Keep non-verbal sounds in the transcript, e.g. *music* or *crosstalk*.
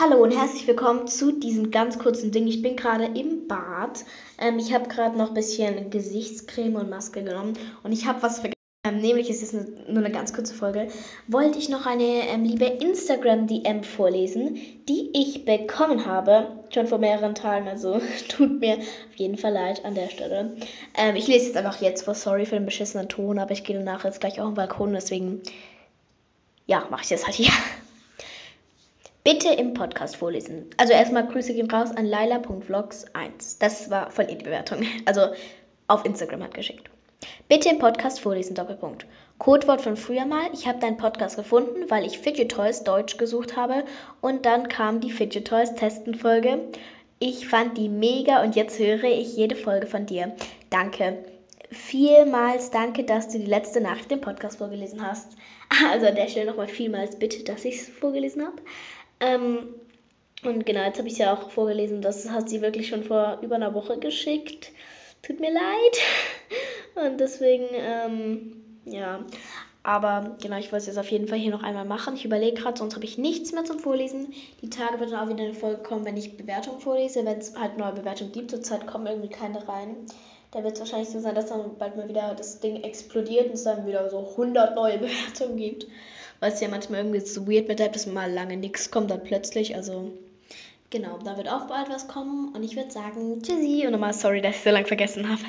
Hallo und herzlich willkommen zu diesem ganz kurzen Ding. Ich bin gerade im Bad. Ähm, ich habe gerade noch ein bisschen Gesichtscreme und Maske genommen und ich habe was vergessen. Ähm, nämlich ist es nur eine ganz kurze Folge. Wollte ich noch eine ähm, liebe Instagram-DM vorlesen, die ich bekommen habe. Schon vor mehreren Tagen. Also *laughs* tut mir auf jeden Fall leid an der Stelle. Ähm, ich lese jetzt einfach jetzt vor. Sorry für den beschissenen Ton, aber ich gehe danach jetzt gleich auf den Balkon. Deswegen, ja, mache ich das halt hier. Bitte im Podcast vorlesen. Also erstmal Grüße gehen raus an laila.vlogs1. Das war von ihr die Bewertung. *laughs* Also auf Instagram hat geschickt. Bitte im Podcast vorlesen, Doppelpunkt. Codewort von früher mal. Ich habe deinen Podcast gefunden, weil ich Fidget Toys Deutsch gesucht habe. Und dann kam die Fidget Toys Testenfolge. Ich fand die mega und jetzt höre ich jede Folge von dir. Danke. Vielmals danke, dass du die letzte Nacht den Podcast vorgelesen hast. *laughs* Also an der Stelle nochmal vielmals bitte, dass ich es vorgelesen habe. Ähm, und genau, jetzt habe ich ja auch vorgelesen, das hat sie wirklich schon vor über einer Woche geschickt. Tut mir leid. *laughs* Und deswegen, ähm, ja. Aber genau, ich wollte es jetzt auf jeden Fall hier noch einmal machen. Ich überlege gerade, sonst habe ich nichts mehr zum Vorlesen. Die Tage wird dann auch wieder eine Folge kommen, wenn ich Bewertungen vorlese. Wenn es halt neue Bewertungen gibt, zurzeit kommen irgendwie keine rein. Da wird es wahrscheinlich so sein, dass dann bald mal wieder das Ding explodiert und es dann wieder so 100 neue *laughs* Bewertungen gibt. Weil es ja manchmal irgendwie so weird wird, dass mal lange nichts kommt, dann plötzlich. Also, genau, da wird auch bald was kommen. Und ich würde sagen, tschüssi. Und nochmal sorry, dass ich so lange vergessen habe.